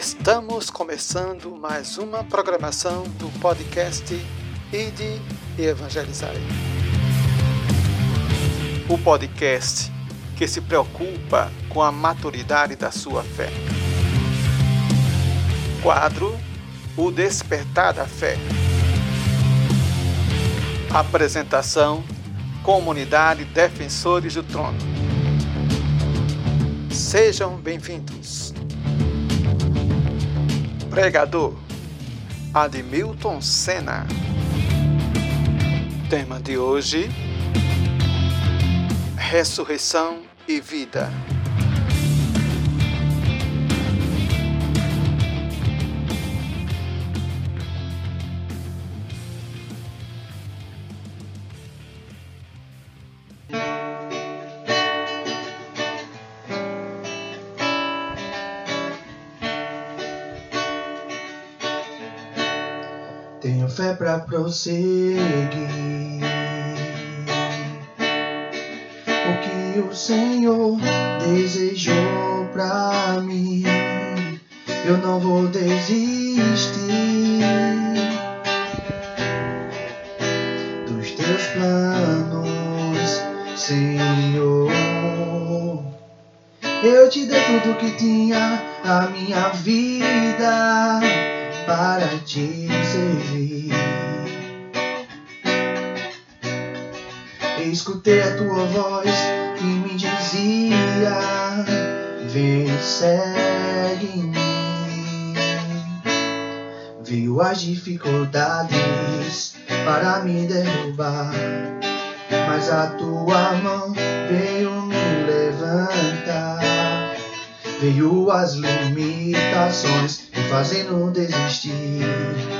Estamos começando mais uma programação do podcast Ide e Evangelizai. O podcast que se preocupa com a maturidade da sua fé. Quadro O Despertar da Fé. Apresentação Comunidade Defensores do Trono. Sejam bem-vindos. Pregador Admilton Senna. Tema de hoje: Ressurreição e Vida. Pra prosseguir. O que o Senhor desejou pra mim, eu não vou desistir dos teus planos, Senhor. Eu te dei tudo que tinha a minha vida para te servir. Escutei a tua voz que me dizia: Vem, segue em mim. Veio as dificuldades para me derrubar, mas a tua mão veio me levantar. Veio as limitações me fazendo desistir.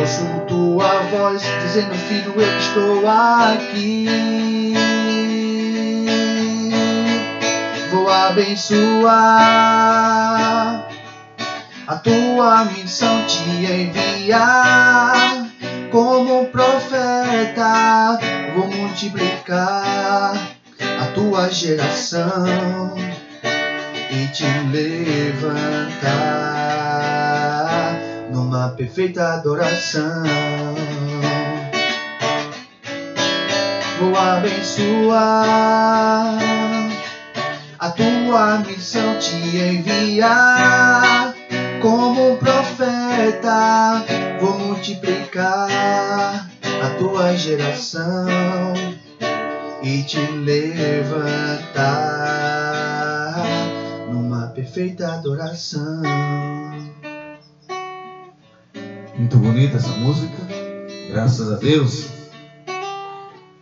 Ouço tua voz dizendo, filho, eu estou aqui. Vou abençoar a tua missão te enviar. Como profeta, vou multiplicar a tua geração e te levantar numa perfeita adoração. Vou abençoar a tua missão te enviar como profeta. Vou multiplicar a tua geração e te levantar numa perfeita adoração. Muito bonita essa música, graças a Deus.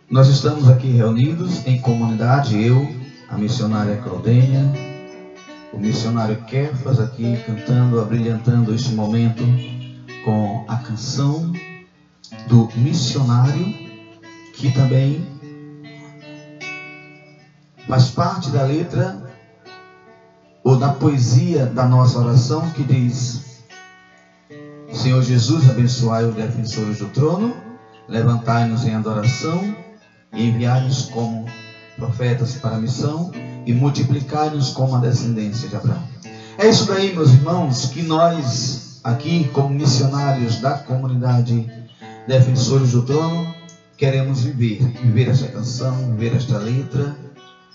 Nós estamos aqui reunidos em comunidade, eu, a missionária Claudênia, o missionário Kefas aqui cantando, abrilhantando este momento com a canção do missionário, que também faz parte da letra ou da poesia da nossa oração que diz: Senhor Jesus, abençoai os defensores do trono, levantai-nos em adoração e enviai-nos como profetas para a missão e multiplicai-nos como a descendência de Abraão. É isso daí, meus irmãos, que nós aqui, como missionários da comunidade Defensores do Trono, queremos viver. Viver esta canção, viver esta letra,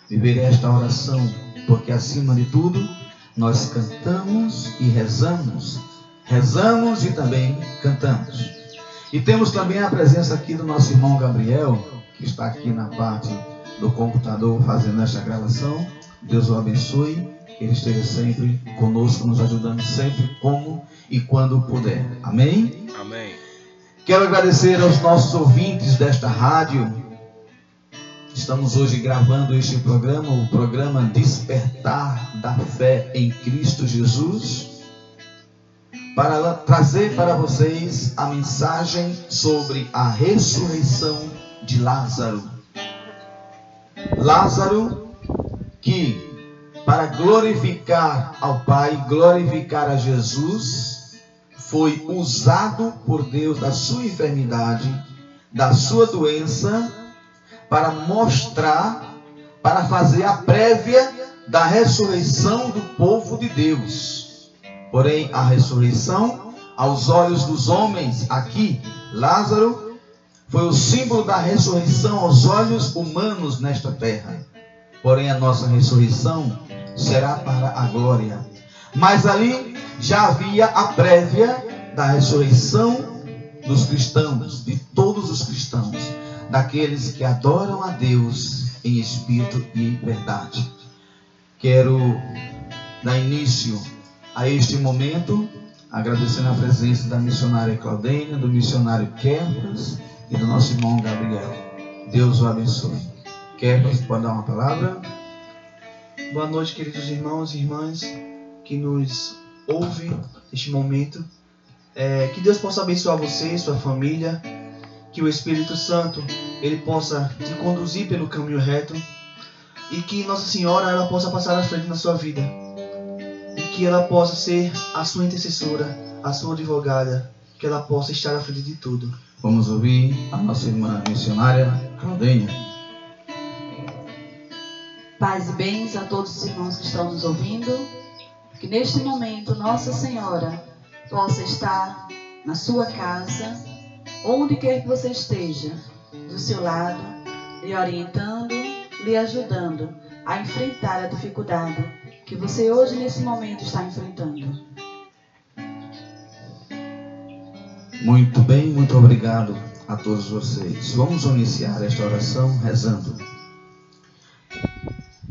viver esta oração, porque acima de tudo, nós cantamos e rezamos. Rezamos e também cantamos. E temos também a presença aqui do nosso irmão Gabriel, que está aqui na parte do computador fazendo esta gravação. Deus o abençoe, que ele esteja sempre conosco, nos ajudando sempre como e quando puder. Amém? Amém. Quero agradecer aos nossos ouvintes desta rádio. Estamos hoje gravando este programa, o programa Despertar da Fé em Cristo Jesus, para trazer para vocês a mensagem sobre a ressurreição de Lázaro. Lázaro, que para glorificar ao Pai, glorificar a Jesus, foi usado por Deus da sua enfermidade, da sua doença, para mostrar, para fazer a prévia da ressurreição do povo de Deus. Porém, a ressurreição, aos olhos dos homens aqui, Lázaro foi o símbolo da ressurreição aos olhos humanos nesta terra. Porém, a nossa ressurreição será para a glória. Mas ali já havia a prévia da ressurreição dos cristãos, de todos os cristãos, daqueles que adoram a Deus em espírito e em verdade. Quero dar início a este momento agradecendo a presença da missionária Claudênia, do missionário Kefas e do nosso irmão Gabriel. Deus o abençoe. Kefas, pode dar uma palavra? Boa noite, queridos irmãos e irmãs que nos ouvem neste momento. É, que Deus possa abençoar você sua família. Que o Espírito Santo ele possa te conduzir pelo caminho reto e que Nossa Senhora ela possa passar à frente na sua vida que ela possa ser a sua intercessora, a sua advogada, que ela possa estar à frente de tudo. Vamos ouvir a nossa irmã missionária Claudênia. Paz e bens a todos os irmãos que estão nos ouvindo. Que neste momento Nossa Senhora possa estar na sua casa, onde quer que você esteja, do seu lado, lhe orientando, lhe ajudando a enfrentar a dificuldade que você hoje nesse momento está enfrentando. Muito bem, muito obrigado a todos vocês. Vamos iniciar esta oração rezando.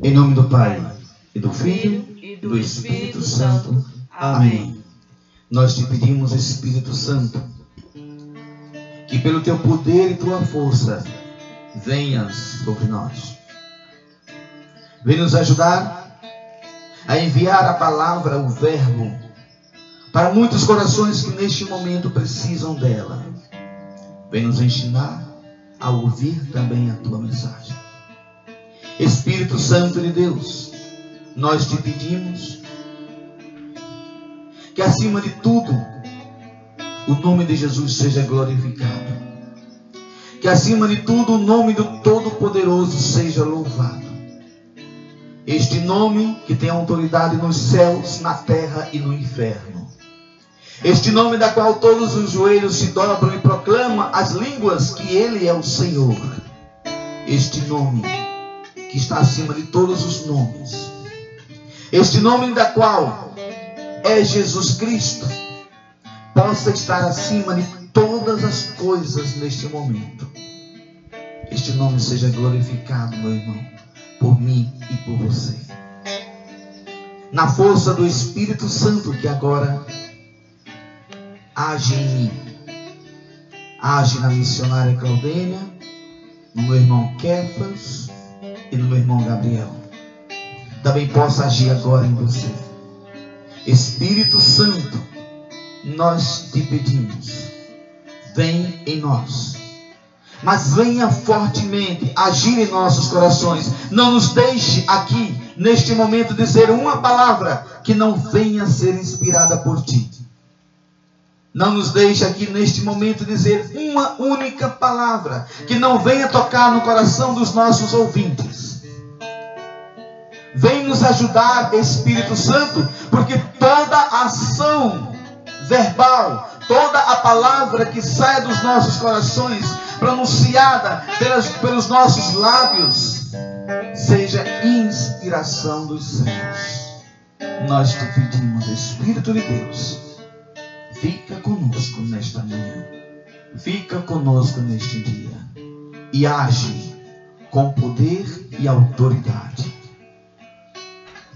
Em nome do Pai, e do Filho, e do Espírito Santo. Amém. Nós te pedimos, Espírito Santo, que pelo teu poder e tua força venhas sobre nós. Vem nos ajudar a enviar a palavra, o verbo, para muitos corações que neste momento precisam dela. Vem nos ensinar a ouvir também a tua mensagem. Espírito Santo de Deus, nós te pedimos que acima de tudo o nome de Jesus seja glorificado. Que acima de tudo o nome do Todo-Poderoso seja louvado. Este nome que tem autoridade nos céus, na terra e no inferno. Este nome da qual todos os joelhos se dobram e proclamam as línguas que Ele é o Senhor. Este nome que está acima de todos os nomes. Este nome da qual é Jesus Cristo possa estar acima de todas as coisas neste momento. Este nome seja glorificado, meu irmão, por mim e por você. Na força do Espírito Santo que agora age em mim. Age na missionária Claudênia, no meu irmão Kefas e no meu irmão Gabriel. Também possa agir agora em você. Espírito Santo, nós te pedimos, vem em nós. Mas venha fortemente agir em nossos corações. Não nos deixe aqui, neste momento, dizer uma palavra que não venha ser inspirada por ti. Não nos deixe aqui neste momento dizer uma única palavra que não venha tocar no coração dos nossos ouvintes. Vem nos ajudar, Espírito Santo, porque toda ação verbal, toda a palavra que sai dos nossos corações, pronunciada pelas, pelos nossos lábios, seja inspiração dos céus. Nós te pedimos, Espírito de Deus Fica conosco nesta manhã. Fica conosco neste dia. E age com poder e autoridade.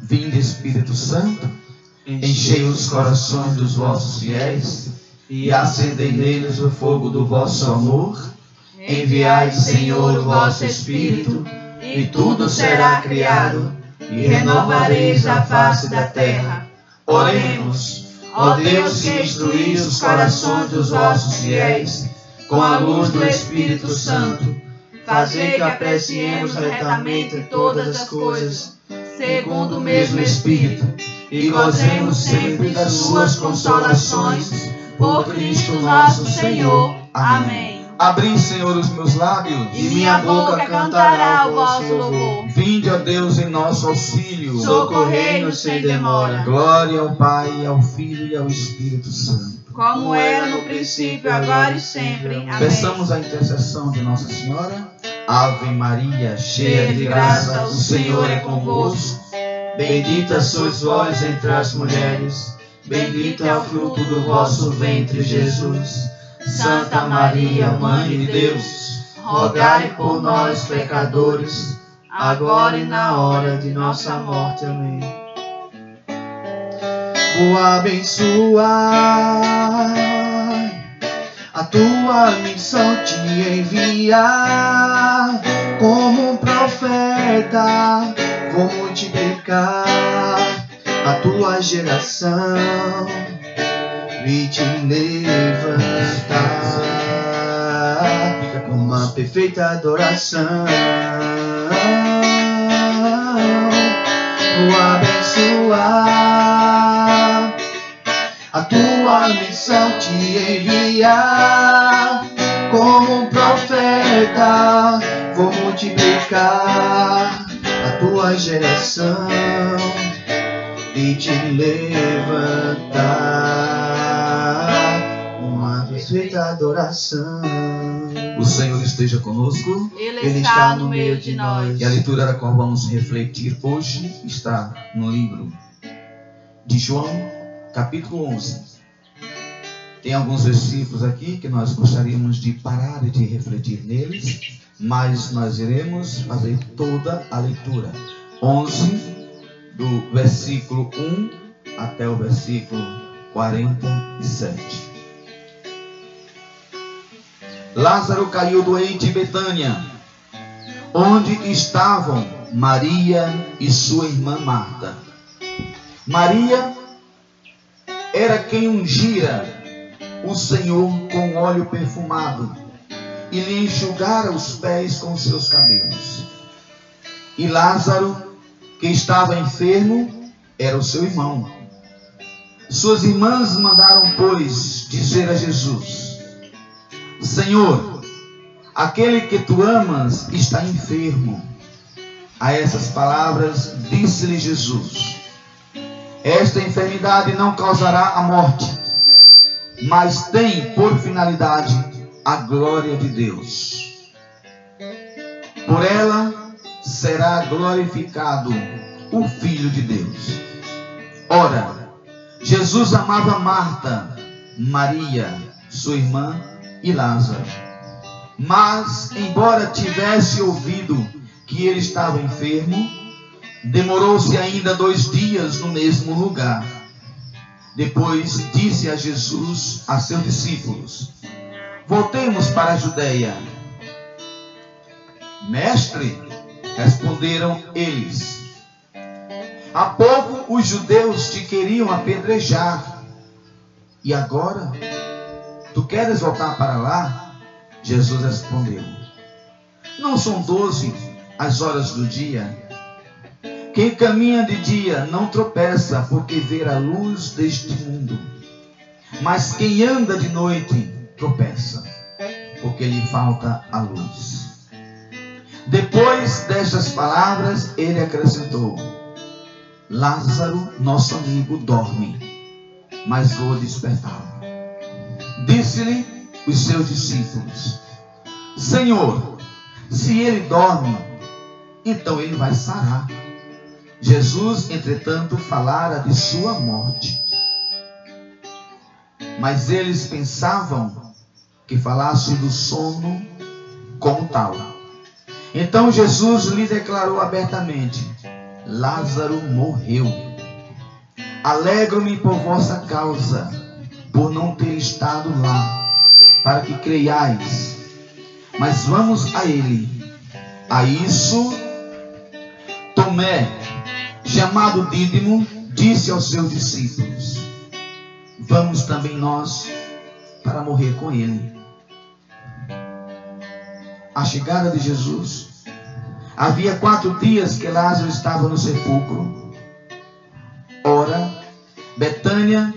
Vinde, Espírito Santo, enchei os corações dos vossos fiéis e acendei neles o fogo do vosso amor. Enviai, Senhor, o vosso Espírito, e tudo será criado, e renovareis a face da terra. Oremos. Ó Deus que instruís os corações dos vossos fiéis com a luz do Espírito Santo, fazei que apreciemos retamente todas as coisas, segundo o mesmo Espírito, e gozemos sempre das suas consolações, por Cristo nosso Senhor. Amém. Abri, Senhor, os meus lábios, e minha boca cantará o vosso louvor. Vinde, ó Deus em nosso auxílio. Socorrei-nos sem demora. Glória ao Pai, ao Filho e ao Espírito Santo. Como era no princípio, agora e sempre. Amém. Peçamos a intercessão de Nossa Senhora. Ave Maria, cheia de graça, o Senhor é convosco. Bendita sois vós entre as mulheres, bendito é o fruto do vosso ventre, Jesus. Santa Maria, Mãe de Deus, rogai por nós, pecadores, agora e na hora de nossa morte. Amém. Vou abençoar a tua missão te enviar como um profeta. Vou multiplicar a tua geração e te levantar com uma perfeita adoração. Vou abençoar a tua missão te enviar como um profeta. Vou multiplicar a tua geração e te levantar uma perfeita adoração. O Senhor esteja conosco. Ele, Ele está no meio de nós. E a leitura da qual vamos refletir hoje está no livro de João, capítulo 11. Tem alguns versículos aqui que nós gostaríamos de parar e de refletir neles, mas nós iremos fazer toda a leitura. 11, do versículo 1 até o versículo 47. Lázaro caiu doente em Betânia, onde estavam Maria e sua irmã Marta. Maria era quem ungira o Senhor com óleo perfumado e lhe enxugara os pés com seus cabelos. E Lázaro, que estava enfermo, era o seu irmão. Suas irmãs mandaram, pois, dizer a Jesus: Senhor, aquele que tu amas está enfermo. A essas palavras disse-lhe Jesus: Esta enfermidade não causará a morte, mas tem por finalidade a glória de Deus. Por ela será glorificado o Filho de Deus. Ora, Jesus amava Marta, Maria, sua irmã e Lázaro. Mas, embora tivesse ouvido que ele estava enfermo, demorou-se ainda dois dias no mesmo lugar. Depois disse a Jesus a seus discípulos: Voltemos para a Judéia. Mestre, responderam eles. Há pouco os judeus te queriam apedrejar. E agora? Tu queres voltar para lá? Jesus respondeu: Não são doze as horas do dia? Quem caminha de dia não tropeça, porque vê a luz deste mundo. Mas quem anda de noite tropeça, porque lhe falta a luz. Depois destas palavras, ele acrescentou: Lázaro, nosso amigo, dorme, mas vou despertá-lo. Disse-lhe os seus discípulos: Senhor, se ele dorme, então ele vai sarar. Jesus, entretanto, falara de sua morte. Mas eles pensavam que falasse do sono como tal. Então Jesus lhe declarou abertamente: Lázaro morreu. Alegro-me por vossa causa, por não ter estado lá, para que creiais. Mas vamos a ele. A isso, Tomé, chamado Dídimo, disse aos seus discípulos: Vamos também nós para morrer com ele. A chegada de Jesus, havia quatro dias que Lázaro estava no sepulcro. Ora, Betânia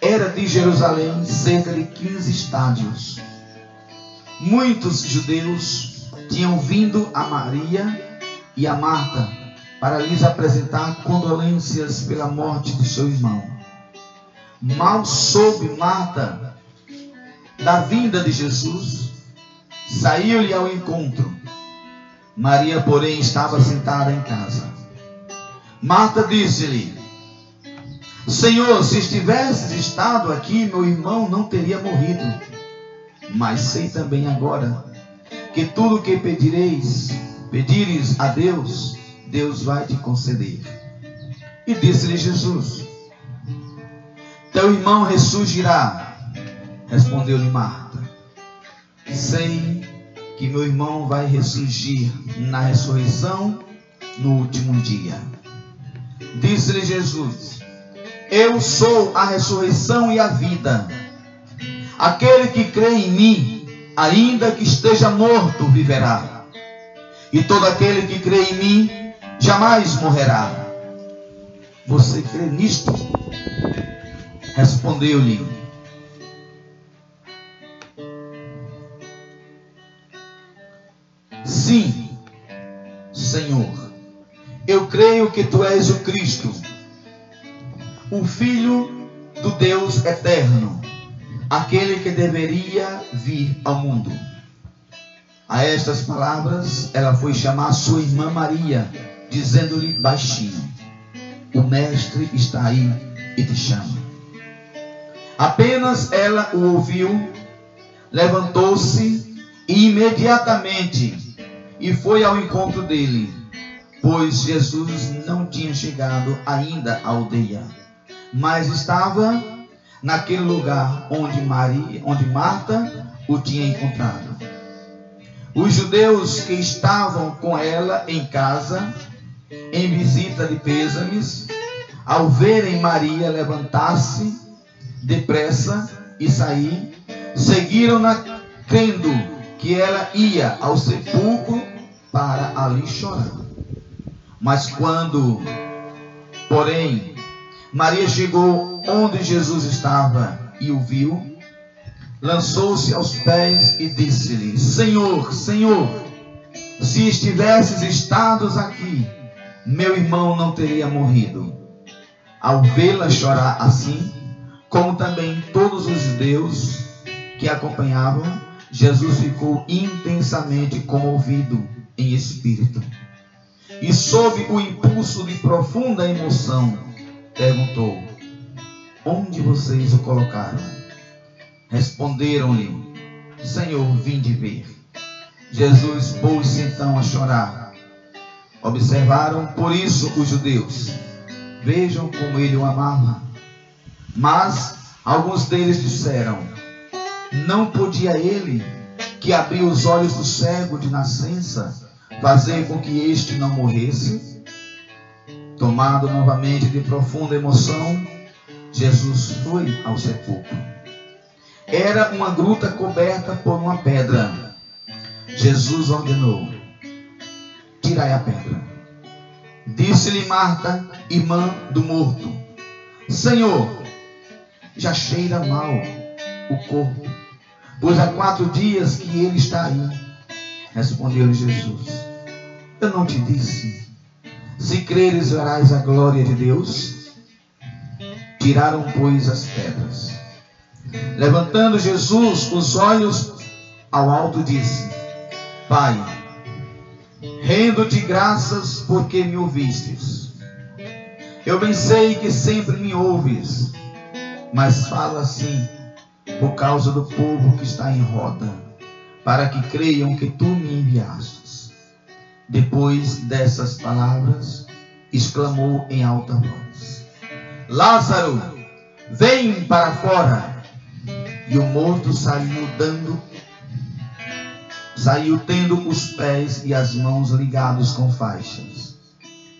era de Jerusalém cerca de 15 estádios. Muitos judeus tinham vindo a Maria e a Marta para lhes apresentar condolências pela morte de seu irmão. Mal soube Marta da vinda de Jesus, saiu-lhe ao encontro. Maria, porém, estava sentada em casa. Marta disse-lhe: Senhor, se estivesses estado aqui, meu irmão não teria morrido. Mas sei também agora que tudo o que pedireis, pedires a Deus, Deus vai te conceder. E disse-lhe Jesus: Teu irmão ressurgirá. Respondeu-lhe Marta: Sei que meu irmão vai ressurgir na ressurreição no último dia. Disse-lhe Jesus: Eu sou a ressurreição e a vida. Aquele que crê em mim, ainda que esteja morto, viverá. E todo aquele que crê em mim, jamais morrerá. Você crê nisto? Respondeu-lhe: Sim, Senhor. Eu creio que tu és o Cristo, o Filho do Deus eterno, aquele que deveria vir ao mundo. A estas palavras, ela foi chamar sua irmã Maria, dizendo-lhe baixinho: O Mestre está aí e te chama. Apenas ela o ouviu, levantou-se e imediatamente e foi ao encontro dele, pois Jesus não tinha chegado ainda à aldeia, mas estava naquele lugar onde Maria, onde Marta o tinha encontrado. Os judeus que estavam com ela em casa, em visita de pêsames, ao verem Maria levantar-se depressa e sair, seguiram-na crendo que ela ia ao sepulcro para ali chorar. Mas quando, porém, Maria chegou onde Jesus estava e o viu, lançou-se aos pés e disse-lhe: Senhor, Senhor, se estivesses estados aqui, meu irmão não teria morrido. Ao vê-la chorar assim, como também todos os judeus que acompanhavam, Jesus ficou intensamente comovido em espírito. E sob o impulso de profunda emoção, perguntou: Onde vocês o colocaram? Responderam-lhe: Senhor, vim de ver. Jesus pôs-se então a chorar. Observaram por isso os judeus. Vejam como ele o amava. Mas alguns deles disseram: não podia ele, que abriu os olhos do cego de nascença, fazer com que este não morresse? Tomado novamente de profunda emoção, Jesus foi ao sepulcro. Era uma gruta coberta por uma pedra. Jesus ordenou: Tirai a pedra. Disse-lhe Marta, irmã do morto: Senhor, já cheira mal o corpo Pois há quatro dias que ele está aí. Respondeu-lhe Jesus: Eu não te disse. Se creres, verás a glória de Deus. Tiraram, pois, as pedras. Levantando Jesus os olhos ao alto, disse: Pai, rendo-te graças porque me ouvistes. Eu bem sei que sempre me ouves, mas falo assim por causa do povo que está em roda, para que creiam que tu me enviastes. Depois dessas palavras, exclamou em alta voz: Lázaro, vem para fora. E o morto saiu dando saiu tendo os pés e as mãos ligados com faixas,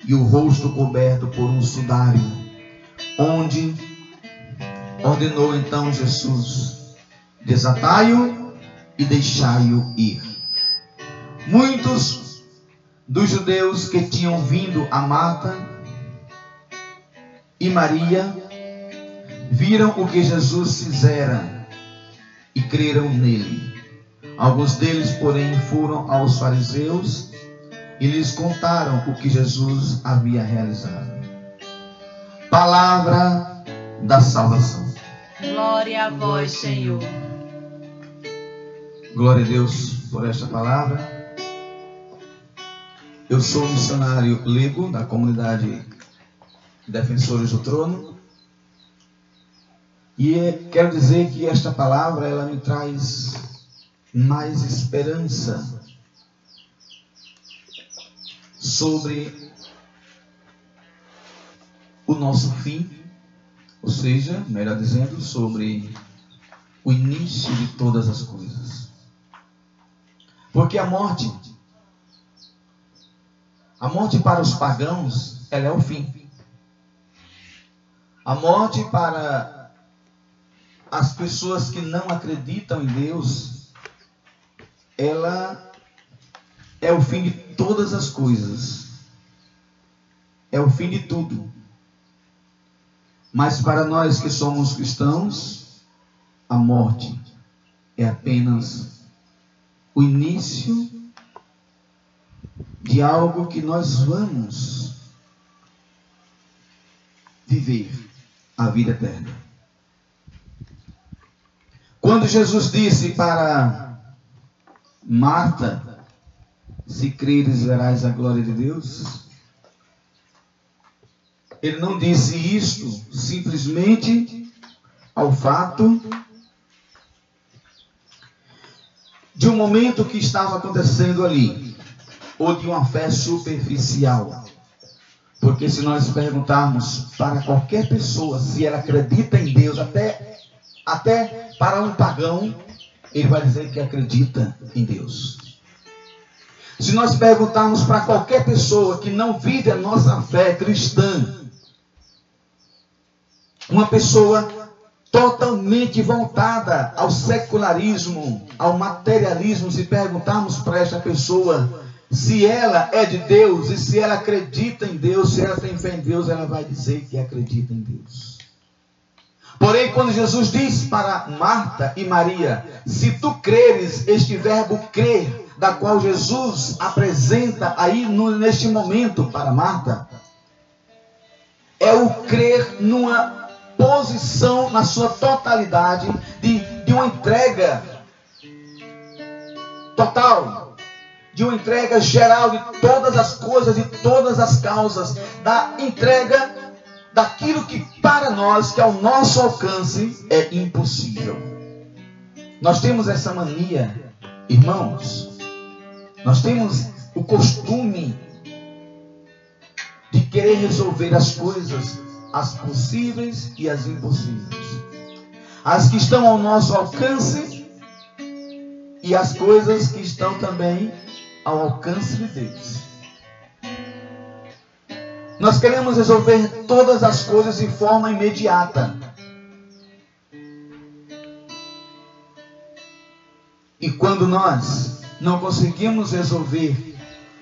e o rosto coberto por um sudário, onde Ordenou então Jesus: desatai-o e deixai-o ir. Muitos dos judeus que tinham vindo a Marta e Maria viram o que Jesus fizera e creram nele. Alguns deles, porém, foram aos fariseus e lhes contaram o que Jesus havia realizado. Palavra da salvação. Glória a vós, Senhor. Glória a Deus por esta palavra. Eu sou missionário leigo da comunidade Defensores do Trono. E quero dizer que esta palavra ela me traz mais esperança sobre o nosso fim, ou seja, melhor dizendo, sobre o início de todas as coisas. Porque a morte, a morte para os pagãos, ela é o fim. A morte para as pessoas que não acreditam em Deus, ela é o fim de todas as coisas. É o fim de tudo. Mas para nós que somos cristãos, a morte é apenas o início de algo que nós vamos viver a vida eterna. Quando Jesus disse para Marta, se creres verás a glória de Deus, ele não disse isto simplesmente ao fato de um momento que estava acontecendo ali, ou de uma fé superficial. Porque se nós perguntarmos para qualquer pessoa se ela acredita em Deus, até, até para um pagão, ele vai dizer que acredita em Deus. Se nós perguntarmos para qualquer pessoa que não vive a nossa fé cristã, uma pessoa totalmente voltada ao secularismo, ao materialismo, se perguntarmos para esta pessoa se ela é de Deus e se ela acredita em Deus, se ela tem fé em Deus, ela vai dizer que acredita em Deus. Porém, quando Jesus diz para Marta e Maria: Se tu creres, este verbo crer, da qual Jesus apresenta aí no, neste momento para Marta, é o crer numa posição, na sua totalidade, de, de uma entrega total, de uma entrega geral de todas as coisas, de todas as causas, da entrega daquilo que para nós, que ao nosso alcance, é impossível. Nós temos essa mania, irmãos, nós temos o costume de querer resolver as coisas, as possíveis e as impossíveis. As que estão ao nosso alcance e as coisas que estão também ao alcance de Deus. Nós queremos resolver todas as coisas de forma imediata. E quando nós não conseguimos resolver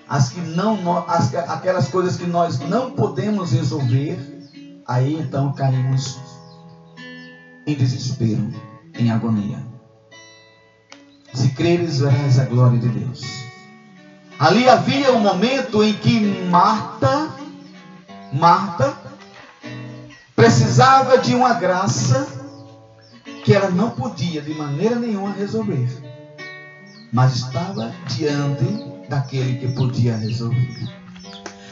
as que não as, aquelas coisas que nós não podemos resolver, aí então caímos em desespero, em agonia. Se creres, verás a glória de Deus. Ali havia um momento em que Marta Marta precisava de uma graça que ela não podia de maneira nenhuma resolver, mas estava diante daquele que podia resolver.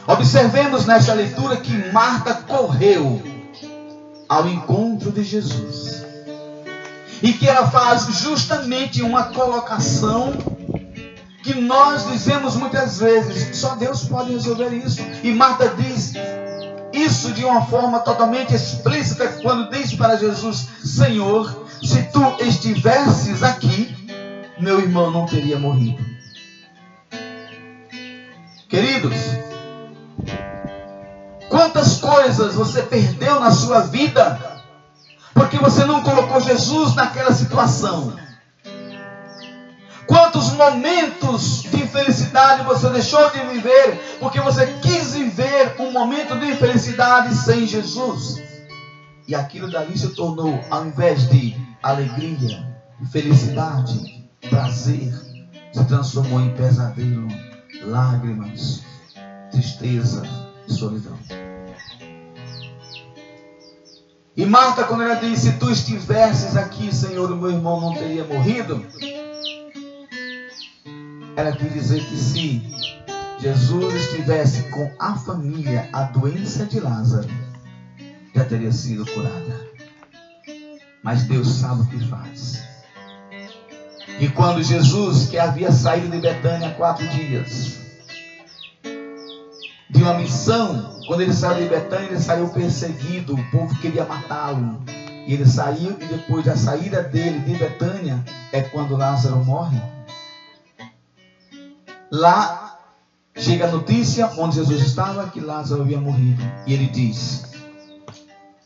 Observemos nesta leitura que Marta correu ao encontro de Jesus e que ela faz justamente uma colocação que nós dizemos muitas vezes, só Deus pode resolver isso. E Marta diz: isso de uma forma totalmente explícita quando diz para Jesus: Senhor, se tu estivesses aqui, meu irmão não teria morrido. Queridos, quantas coisas você perdeu na sua vida porque você não colocou Jesus naquela situação? Quantos momentos de infelicidade você deixou de viver porque você quis viver um momento de infelicidade sem Jesus? E aquilo dali se tornou, ao invés de alegria, felicidade, prazer, se transformou em pesadelo, lágrimas, tristeza e solidão. E Marta, quando ela disse: Se tu estivesses aqui, Senhor, o meu irmão não teria morrido. Ela quis dizer que se Jesus estivesse com a família, a doença de Lázaro já teria sido curada. Mas Deus sabe o que faz. E quando Jesus, que havia saído de Betânia há quatro dias, de uma missão, quando ele saiu de Betânia, ele saiu perseguido, o povo queria matá-lo. E ele saiu, e depois da saída dele de Betânia, é quando Lázaro morre. Lá chega a notícia onde Jesus estava que Lázaro havia morrido. E ele diz: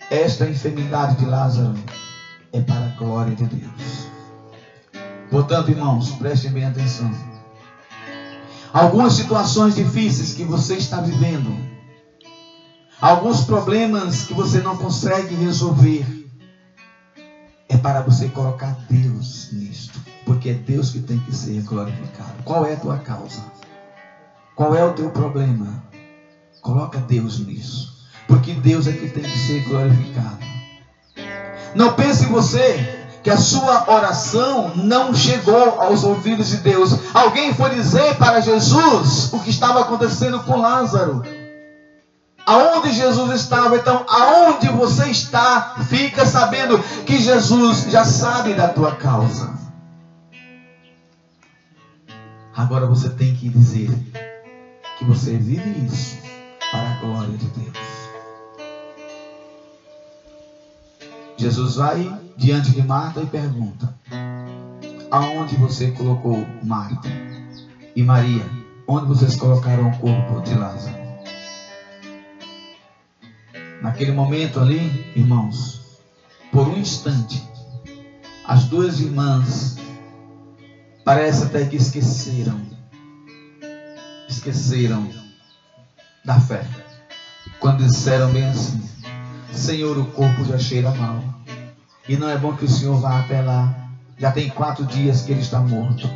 Esta enfermidade de Lázaro é para a glória de Deus. Portanto, irmãos, prestem bem atenção. Algumas situações difíceis que você está vivendo, alguns problemas que você não consegue resolver, é para você colocar Deus nisto, porque é Deus que tem que ser glorificado. Qual é a tua causa? Qual é o teu problema? Coloca Deus nisso, porque Deus é que tem que ser glorificado. Não pense você que a sua oração não chegou aos ouvidos de Deus. Alguém foi dizer para Jesus o que estava acontecendo com Lázaro. Aonde Jesus estava, então, aonde você está, fica sabendo que Jesus já sabe da tua causa. Agora você tem que dizer que você vive isso para a glória de Deus. Jesus vai diante de Marta e pergunta: Aonde você colocou Marta e Maria? Onde vocês colocaram o corpo de Lázaro? Naquele momento ali, irmãos, por um instante, as duas irmãs parece até que esqueceram, esqueceram da fé. Quando disseram bem assim: Senhor, o corpo já cheira mal. E não é bom que o Senhor vá até lá. Já tem quatro dias que ele está morto.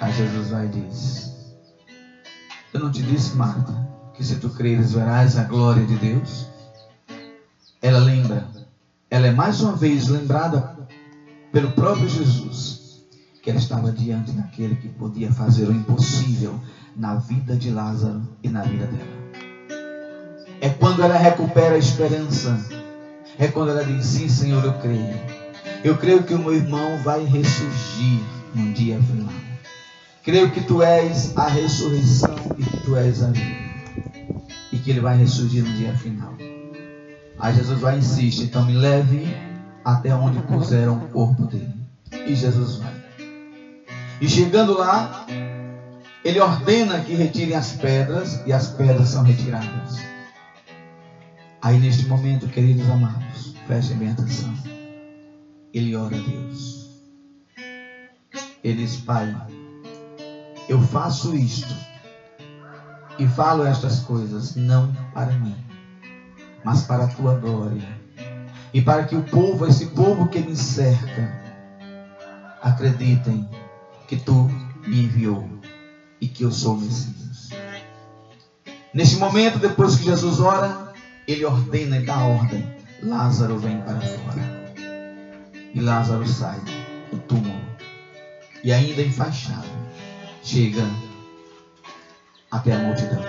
Aí Jesus vai e diz: Eu não te disse, Marta, que se tu creres verás a glória de Deus? Ela lembra, ela é mais uma vez lembrada pelo próprio Jesus, que ela estava diante daquele que podia fazer o impossível na vida de Lázaro e na vida dela. É quando ela recupera a esperança. É quando ela diz: Sim, Senhor, eu creio. Eu creio que o meu irmão vai ressurgir num dia final. Creio que tu és a ressurreição e que tu és a vida. E que ele vai ressurgir no dia final. Aí Jesus vai e insiste: Então me leve até onde puseram o corpo dele. E Jesus vai. E chegando lá, ele ordena que retirem as pedras e as pedras são retiradas. Aí neste momento, queridos amados, prestem bem atenção. Ele ora a Deus. Ele diz, Pai, eu faço isto e falo estas coisas não para mim, mas para a tua glória. E para que o povo, esse povo que me cerca, acreditem que tu me enviou e que eu sou o Messias. Neste momento, depois que Jesus ora, ele ordena e dá ordem. Lázaro vem para fora. E Lázaro sai do túmulo. E ainda enfaixado, chega até a multidão.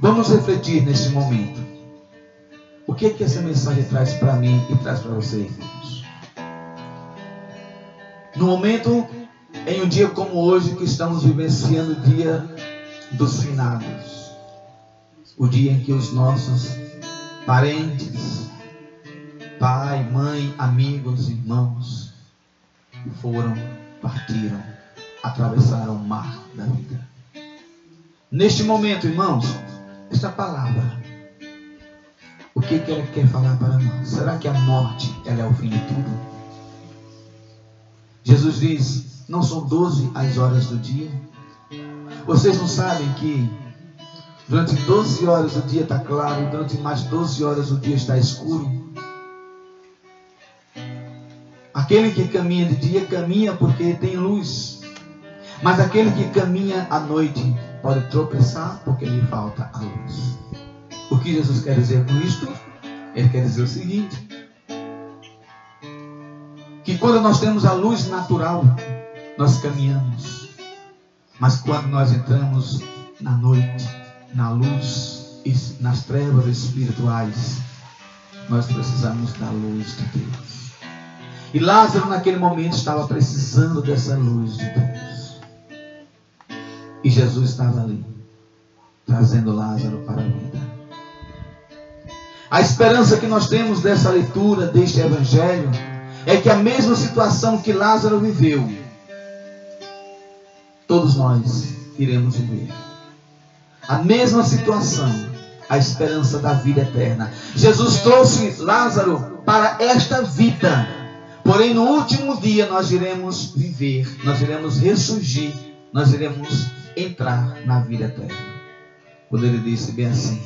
Vamos refletir neste momento. O que é que essa mensagem traz para mim e traz para você, irmãos? No momento, em um dia como hoje, que estamos vivenciando o dia dos finados o dia em que os nossos parentes, pai, mãe, amigos, irmãos, foram, partiram, atravessaram o mar da vida. Neste momento, irmãos, esta palavra, o que, que ela quer falar para nós? Será que a morte ela é o fim de tudo? Jesus diz: não são doze as horas do dia? Vocês não sabem que Durante 12 horas o dia está claro, durante mais 12 horas o dia está escuro. Aquele que caminha de dia caminha porque tem luz. Mas aquele que caminha à noite pode tropeçar porque lhe falta a luz. O que Jesus quer dizer com isto? Ele quer dizer o seguinte: que quando nós temos a luz natural, nós caminhamos. Mas quando nós entramos na noite, na luz e nas trevas espirituais, nós precisamos da luz de Deus. E Lázaro, naquele momento, estava precisando dessa luz de Deus. E Jesus estava ali, trazendo Lázaro para a vida. A esperança que nós temos dessa leitura, deste evangelho, é que a mesma situação que Lázaro viveu, todos nós iremos viver. A mesma situação, a esperança da vida eterna. Jesus trouxe Lázaro para esta vida. Porém, no último dia nós iremos viver, nós iremos ressurgir, nós iremos entrar na vida eterna. Quando ele disse bem assim: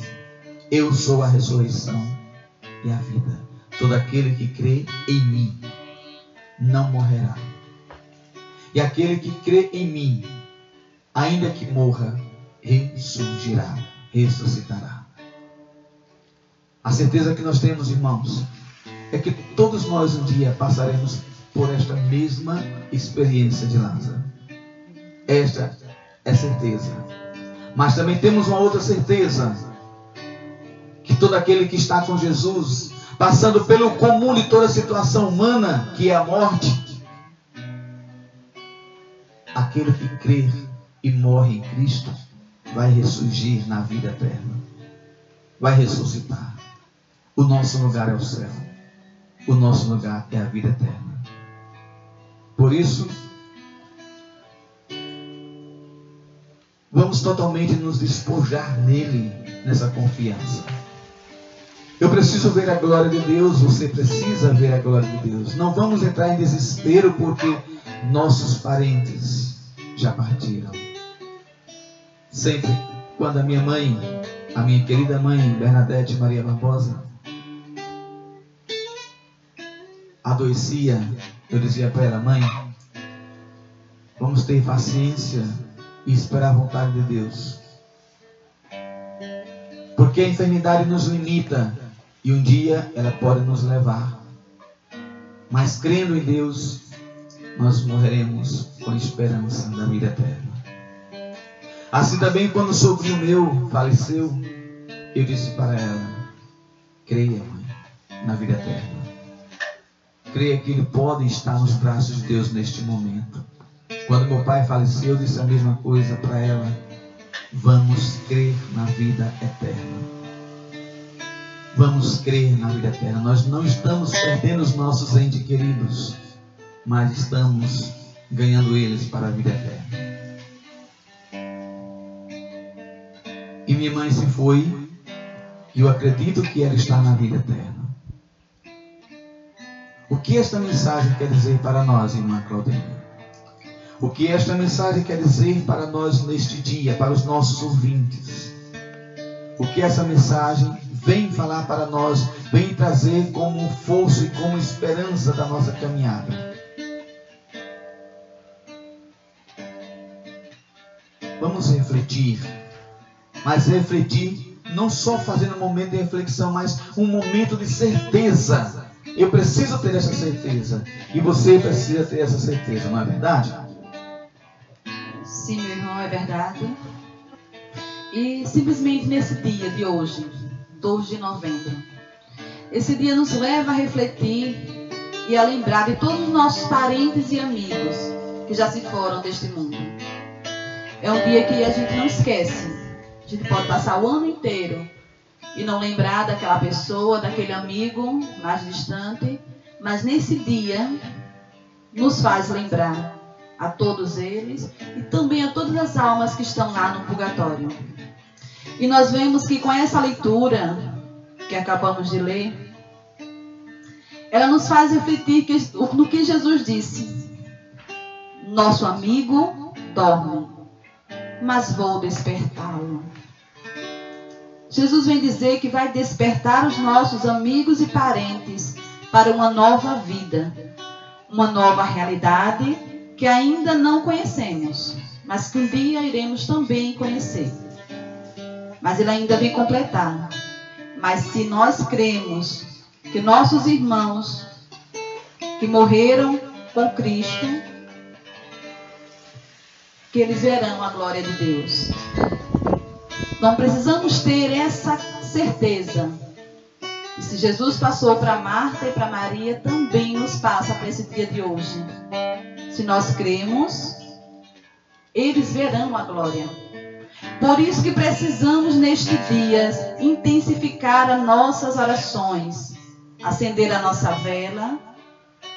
Eu sou a ressurreição e a vida. Todo aquele que crê em mim não morrerá. E aquele que crê em mim, ainda que morra, ressurgirá, ressuscitará. A certeza que nós temos, irmãos, é que todos nós um dia passaremos por esta mesma experiência de Lázaro. Esta é certeza. Mas também temos uma outra certeza: que todo aquele que está com Jesus, passando pelo comum de toda situação humana, que é a morte, aquele que crê e morre em Cristo, vai ressurgir na vida eterna, vai ressuscitar. O nosso lugar é o céu, o nosso lugar é a vida eterna. Por isso, vamos totalmente nos despojar nele, nessa confiança. Eu preciso ver a glória de Deus, você precisa ver a glória de Deus. Não vamos entrar em desespero porque nossos parentes já partiram. Sempre quando a minha mãe, a minha querida mãe Bernadette Maria Barbosa, adoecia, eu dizia para ela, mãe, vamos ter paciência e esperar a vontade de Deus. Porque a enfermidade nos limita e um dia ela pode nos levar. Mas crendo em Deus, nós morreremos com esperança da vida eterna. Assim também quando o sobrinho meu faleceu, eu disse para ela, creia, mãe, na vida eterna. Creia que ele pode estar nos braços de Deus neste momento. Quando meu pai faleceu, eu disse a mesma coisa para ela. Vamos crer na vida eterna. Vamos crer na vida eterna. Nós não estamos perdendo os nossos entes queridos, mas estamos ganhando eles para a vida eterna. E minha mãe se foi, e eu acredito que ela está na vida eterna. O que esta mensagem quer dizer para nós, irmã Claudine? O que esta mensagem quer dizer para nós neste dia, para os nossos ouvintes? O que essa mensagem vem falar para nós, vem trazer como força e como esperança da nossa caminhada? Vamos refletir mas refletir, não só fazendo um momento de reflexão, mas um momento de certeza. Eu preciso ter essa certeza. E você precisa ter essa certeza, não é verdade? Sim, meu irmão, é verdade. E simplesmente nesse dia de hoje, 2 de novembro, esse dia nos leva a refletir e a lembrar de todos os nossos parentes e amigos que já se foram deste mundo. É um dia que a gente não esquece a gente pode passar o ano inteiro e não lembrar daquela pessoa, daquele amigo mais distante, mas nesse dia nos faz lembrar a todos eles e também a todas as almas que estão lá no purgatório. E nós vemos que com essa leitura que acabamos de ler, ela nos faz refletir no que Jesus disse: Nosso amigo dorme, mas vou despertá-lo. Jesus vem dizer que vai despertar os nossos amigos e parentes para uma nova vida, uma nova realidade que ainda não conhecemos, mas que um dia iremos também conhecer. Mas ele ainda vem completar. Mas se nós cremos que nossos irmãos que morreram com Cristo, que eles verão a glória de Deus. Não precisamos ter essa certeza. E se Jesus passou para Marta e para Maria, também nos passa para esse dia de hoje. Se nós cremos, eles verão a glória. Por isso que precisamos neste dia intensificar as nossas orações, acender a nossa vela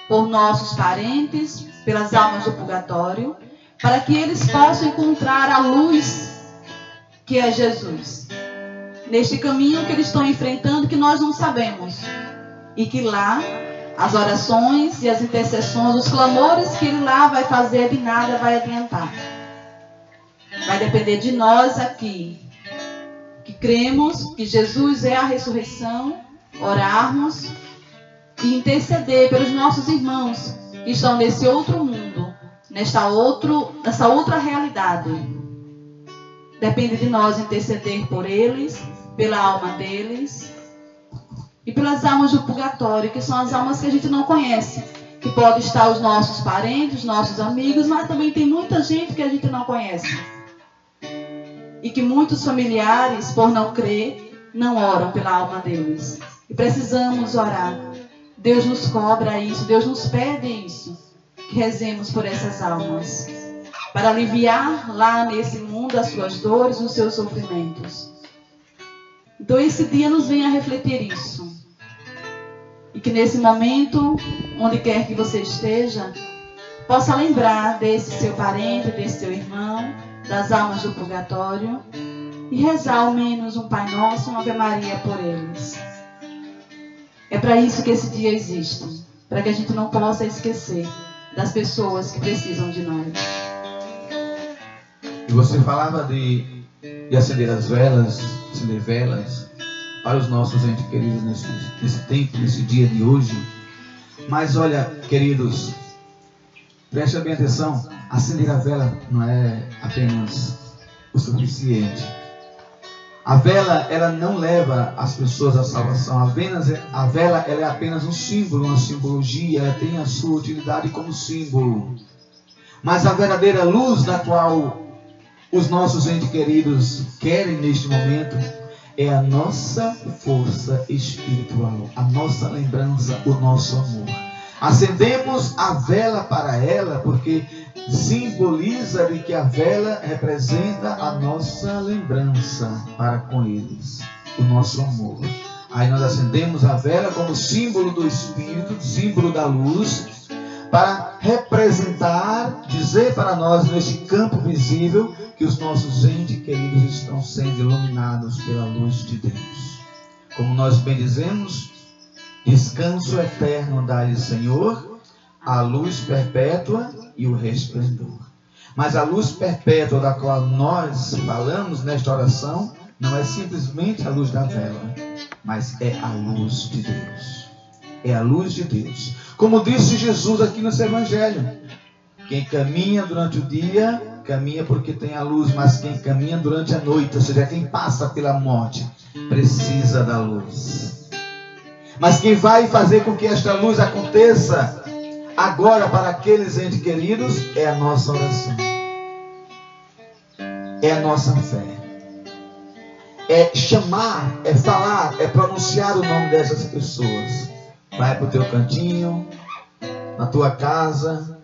por nossos parentes, pelas almas do purgatório, para que eles possam encontrar a luz que é Jesus. Neste caminho que eles estão enfrentando que nós não sabemos. E que lá as orações e as intercessões, os clamores que ele lá vai fazer de nada vai adiantar. Vai depender de nós aqui, que cremos que Jesus é a ressurreição, orarmos e interceder pelos nossos irmãos que estão nesse outro mundo, nesta, outro, nessa outra realidade. Depende de nós interceder por eles, pela alma deles e pelas almas do purgatório, que são as almas que a gente não conhece. Que pode estar os nossos parentes, os nossos amigos, mas também tem muita gente que a gente não conhece. E que muitos familiares, por não crer, não oram pela alma deles. E precisamos orar Deus nos cobra isso, Deus nos pede isso. Rezemos por essas almas. Para aliviar lá nesse mundo as suas dores, os seus sofrimentos. Então esse dia nos vem a refletir isso. E que nesse momento, onde quer que você esteja, possa lembrar desse seu parente, desse seu irmão, das almas do purgatório e rezar ao menos um Pai Nosso, uma Ave Maria por eles. É para isso que esse dia existe para que a gente não possa esquecer das pessoas que precisam de nós. E você falava de, de acender as velas, acender velas para os nossos entes queridos nesse, nesse tempo, nesse dia de hoje. Mas olha, queridos, preste bem atenção: acender a vela não é apenas o suficiente a vela, ela não leva as pessoas à salvação. A, a vela, ela é apenas um símbolo, uma simbologia, ela tem a sua utilidade como símbolo. Mas a verdadeira luz da qual os nossos entes queridos querem neste momento é a nossa força espiritual, a nossa lembrança, o nosso amor. Acendemos a vela para ela porque simboliza de que a vela representa a nossa lembrança para com eles, o nosso amor. Aí nós acendemos a vela como símbolo do Espírito, símbolo da luz, para representar, dizer para nós neste campo visível que os nossos entes queridos estão sendo iluminados pela luz de Deus. Como nós bem dizemos, descanso eterno dá-lhe Senhor, a luz perpétua e o resplendor. Mas a luz perpétua da qual nós falamos nesta oração não é simplesmente a luz da vela, mas é a luz de Deus. É a luz de Deus. Como disse Jesus aqui no seu Evangelho: quem caminha durante o dia, caminha porque tem a luz, mas quem caminha durante a noite, ou seja, quem passa pela morte, precisa da luz. Mas quem vai fazer com que esta luz aconteça agora para aqueles entes queridos é a nossa oração. É a nossa fé. É chamar, é falar, é pronunciar o nome dessas pessoas. Vai para o teu cantinho, na tua casa,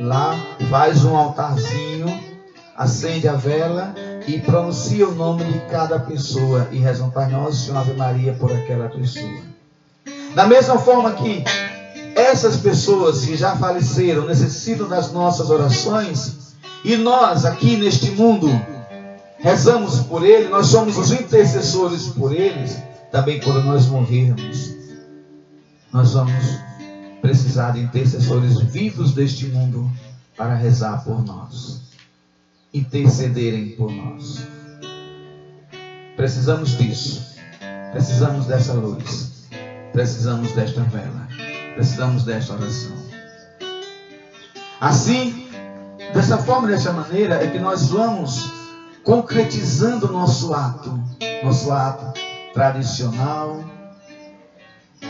lá, faz um altarzinho, acende a vela e pronuncia o nome de cada pessoa e reza um Pai Nosso e Ave Maria por aquela pessoa. Da mesma forma que essas pessoas que já faleceram necessitam das nossas orações e nós aqui neste mundo rezamos por eles, nós somos os intercessores por eles. Também quando nós morrermos, nós vamos precisar de intercessores vivos deste mundo para rezar por nós, intercederem por nós. Precisamos disso, precisamos dessa luz, precisamos desta vela. Precisamos desta oração. Assim, Dessa forma, dessa maneira, é que nós vamos concretizando o nosso ato, nosso ato tradicional,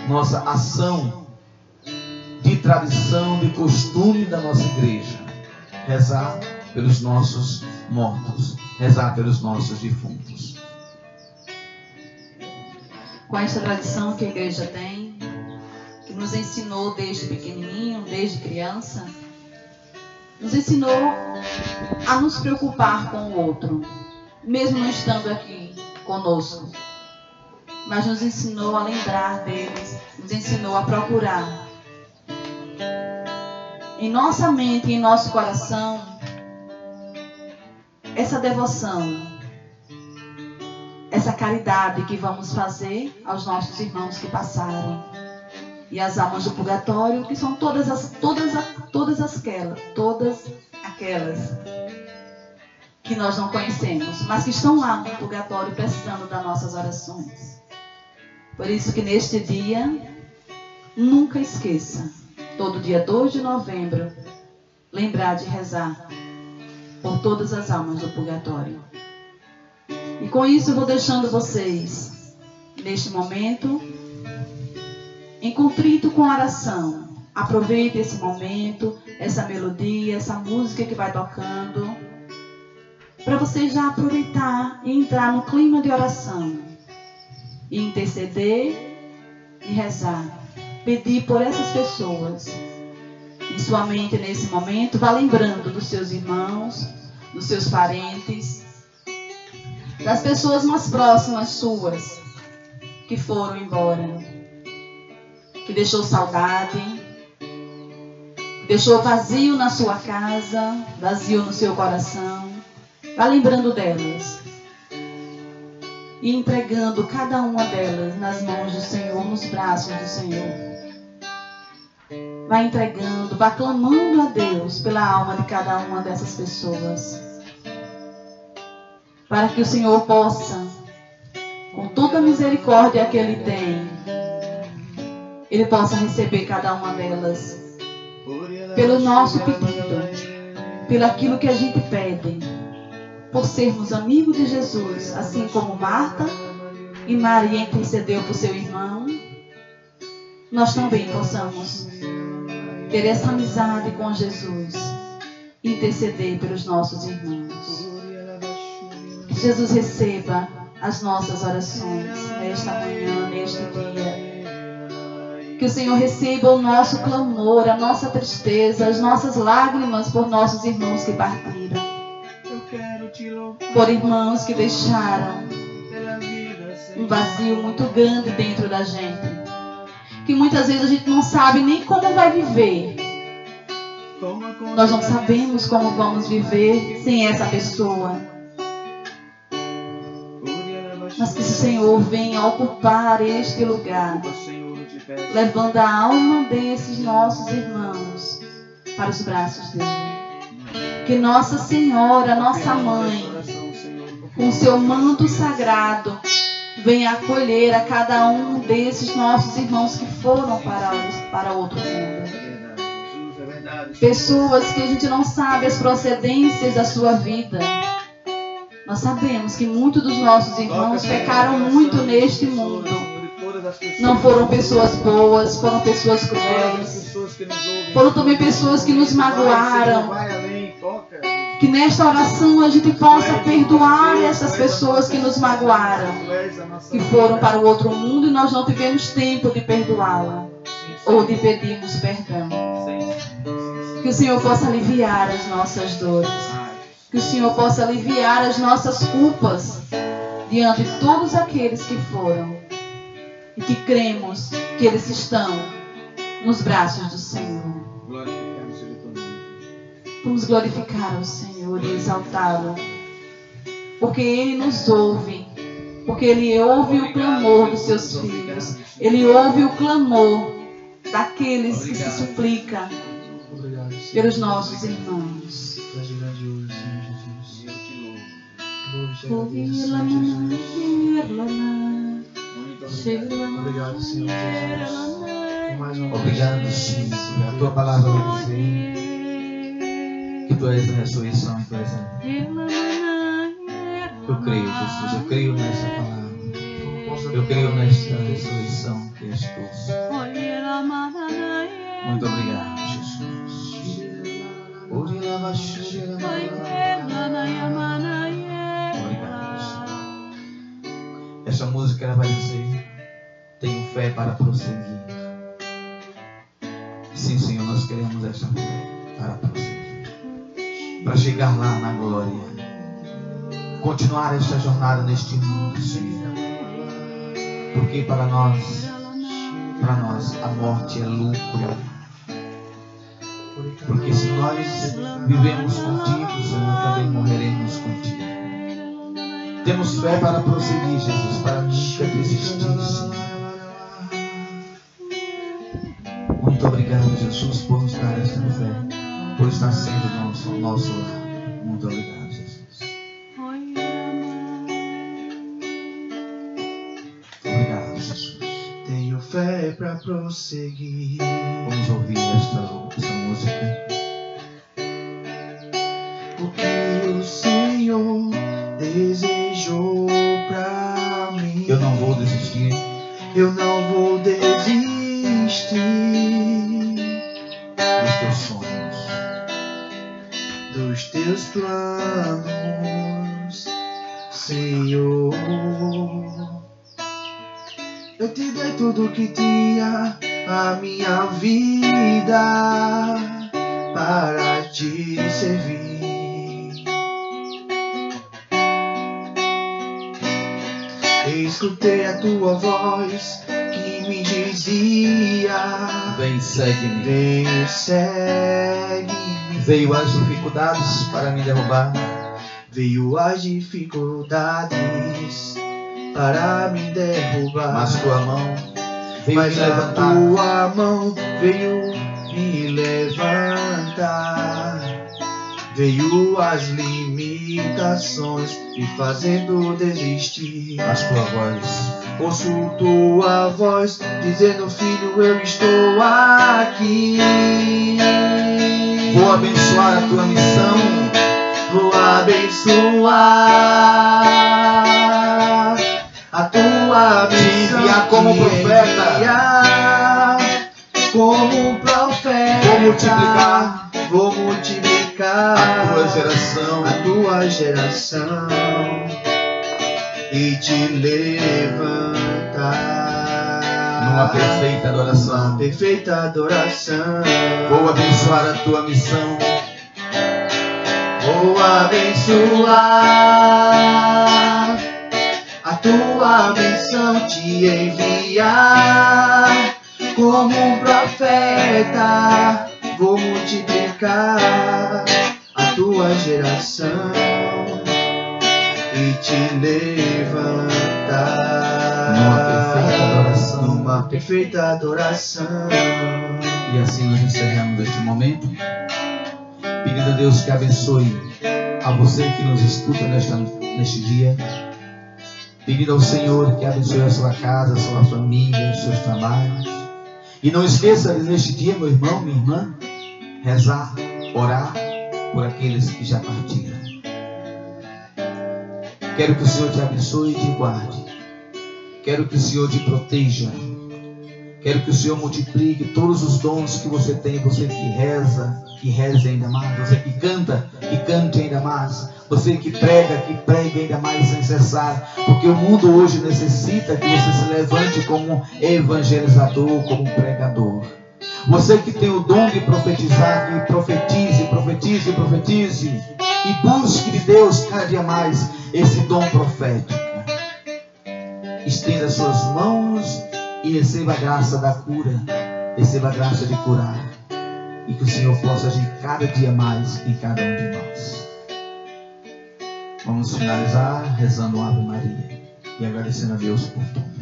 nossa ação de tradição, de costume da nossa igreja. Rezar pelos nossos mortos, rezar pelos nossos defuntos. Com esta tradição que a igreja tem, nos ensinou desde pequenininho, desde criança, nos ensinou a nos preocupar com o outro, mesmo não estando aqui conosco. Mas nos ensinou a lembrar deles, nos ensinou a procurar. Em nossa mente em nosso coração, essa devoção, essa caridade que vamos fazer aos nossos irmãos que passaram e as almas do purgatório, que são todas as todas todas aquelas, todas aquelas que nós não conhecemos, mas que estão lá no purgatório precisando das nossas orações. Por isso que neste dia nunca esqueça, todo dia 2 de novembro, lembrar de rezar por todas as almas do purgatório. E com isso eu vou deixando vocês neste momento em contrito com oração. Aproveite esse momento, essa melodia, essa música que vai tocando, para você já aproveitar e entrar no clima de oração, e interceder e rezar, pedir por essas pessoas. Em sua mente nesse momento, vá lembrando dos seus irmãos, dos seus parentes, das pessoas mais próximas suas que foram embora que deixou saudade, deixou vazio na sua casa, vazio no seu coração. Vá lembrando delas e entregando cada uma delas nas mãos do Senhor, nos braços do Senhor. Vá entregando, vá clamando a Deus pela alma de cada uma dessas pessoas. Para que o Senhor possa, com toda a misericórdia que Ele tem, ele possa receber cada uma delas. Pelo nosso pedido, pelo aquilo que a gente pede, por sermos amigos de Jesus, assim como Marta e Maria intercedeu por seu irmão, nós também possamos ter essa amizade com Jesus interceder pelos nossos irmãos. Que Jesus receba as nossas orações nesta manhã, neste dia que o Senhor receba o nosso clamor, a nossa tristeza, as nossas lágrimas por nossos irmãos que partiram. Por irmãos que deixaram um vazio muito grande dentro da gente. Que muitas vezes a gente não sabe nem como vai viver. Nós não sabemos como vamos viver sem essa pessoa. Mas que o Senhor venha ocupar este lugar levando a alma desses nossos irmãos para os braços dele. Que Nossa Senhora, nossa mãe, com seu manto sagrado, venha acolher a cada um desses nossos irmãos que foram para, para outro mundo. Pessoas que a gente não sabe as procedências da sua vida. Nós sabemos que muitos dos nossos irmãos pecaram muito neste mundo não foram pessoas boas, foram pessoas cruéis. Foram também pessoas que nos magoaram. Que nesta oração a gente possa perdoar essas pessoas que nos magoaram, que foram para o outro mundo e nós não tivemos tempo de perdoá-la ou de pedirmos perdão. Que o Senhor possa aliviar as nossas dores. Que o Senhor possa aliviar as nossas culpas diante de todos aqueles que foram e que cremos que eles estão nos braços do Senhor. Vamos glorificar o Senhor e exaltá-lo, porque Ele nos ouve, porque Ele ouve o clamor dos seus filhos, Ele ouve o clamor daqueles que se suplicam pelos nossos irmãos. Ouvi-la, Obrigado, Senhor Jesus. Mais uma Obrigado, Senhor. A tua palavra vai dizer que tu és a ressurreição e tu és a vida. Eu creio, Jesus, eu creio nessa palavra. Eu creio nesta ressurreição que és tu. Muito obrigado, Jesus. Obrigado, Jesus. Essa música ela vai dizer: Tenho fé para prosseguir. Sim, Senhor, nós queremos essa fé para prosseguir. Para chegar lá na glória. Continuar esta jornada neste mundo, Senhor. Porque para nós, para nós, a morte é lucro. Porque se nós vivemos contigo, Senhor, também morreremos contigo. Temos fé para prosseguir, Jesus, para nunca desistir. Muito obrigado, Jesus, por nos dar esta fé, por estar sendo nosso, nosso lar. Muito obrigado, Jesus. Obrigado, Jesus. Tenho fé pra prosseguir. Vamos ouvir esta, esta música. Voz que me dizia: Vem, segue-me. Vem, segue-me. Veio as dificuldades para me derrubar. Veio as dificuldades para me derrubar. Mas tua mão veio Mas me levantar. tua mão veio me levantar. Veio as limitações me fazendo desistir. Mas tua voz Ouço tua voz dizendo, filho, eu estou aqui. Vou abençoar a tua missão. Vou abençoar a tua Te missão. enviar como te profeta. como profeta. Vou multiplicar Vou multiplicar a tua geração. a tua geração e te levantar Numa perfeita adoração. perfeita adoração. Vou abençoar a tua missão. Vou abençoar a tua missão, te enviar como um profeta. Vou multiplicar a tua geração e te levantar Numa perfeita adoração. Numa perfeita adoração. E assim nós encerramos este momento. Pedindo a Deus que abençoe a você que nos escuta nesta, neste dia. Pedindo ao Senhor que abençoe a sua casa, a sua família, os seus trabalhos. E não esqueça de neste dia, meu irmão, minha irmã, rezar, orar por aqueles que já partiram. Quero que o Senhor te abençoe e te guarde. Quero que o Senhor te proteja. Quero que o Senhor multiplique todos os dons que você tem, você que reza, que reze ainda mais, você que canta, que cante ainda mais, você que prega, que pregue ainda mais sem cessar, porque o mundo hoje necessita que você se levante como evangelizador, como pregador. Você que tem o dom de profetizar, que profetize, profetize, profetize e busque de Deus cada dia mais esse dom profético. Estenda suas mãos e receba a graça da cura, receba a graça de curar. E que o Senhor possa agir cada dia mais em cada um de nós. Vamos finalizar rezando Ave Maria e agradecendo a Deus por tudo.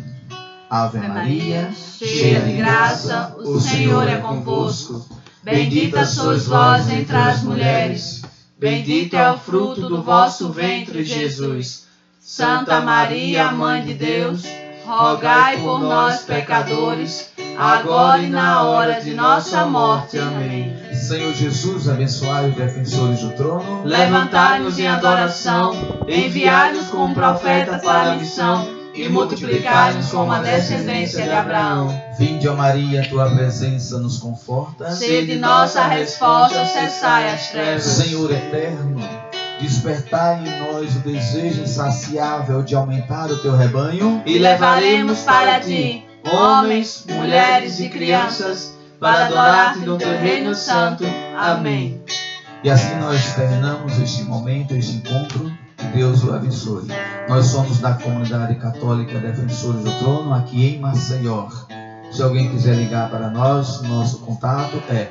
Ave Maria, cheia de graça, o Senhor é convosco. Bendita sois vós entre as mulheres. Bendito é o fruto do vosso ventre, Jesus. Santa Maria, Mãe de Deus, rogai por nós, pecadores, agora e na hora de nossa morte. Amém. Senhor Jesus, abençoai os defensores do trono. Levantai-nos em adoração, enviai-nos como profeta para a missão e multiplicai-nos como a descendência de Abraão. Vinde, ó Maria, tua presença nos conforta. Sede nossa resposta, cessai as trevas. Senhor eterno, despertai em nós o desejo insaciável de aumentar o teu rebanho. E levaremos para ti homens, mulheres e crianças para adorar-te no teu reino santo. Amém. E assim nós terminamos este momento, este encontro. Deus o abençoe. Nós somos da comunidade católica Defensores do Trono, aqui em Maceió. Se alguém quiser ligar para nós, nosso contato é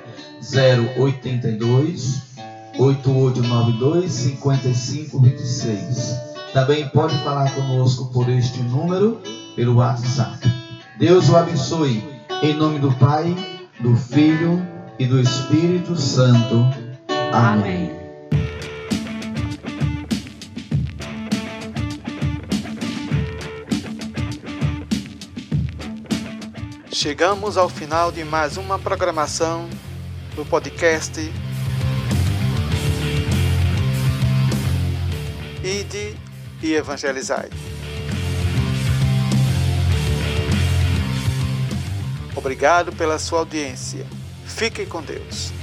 082 8892 5526. Também pode falar conosco por este número, pelo WhatsApp. Deus o abençoe. Em nome do Pai, do Filho e do Espírito Santo. Amém. Amém. Chegamos ao final de mais uma programação do podcast Ide e Evangelizai. Obrigado pela sua audiência. Fique com Deus.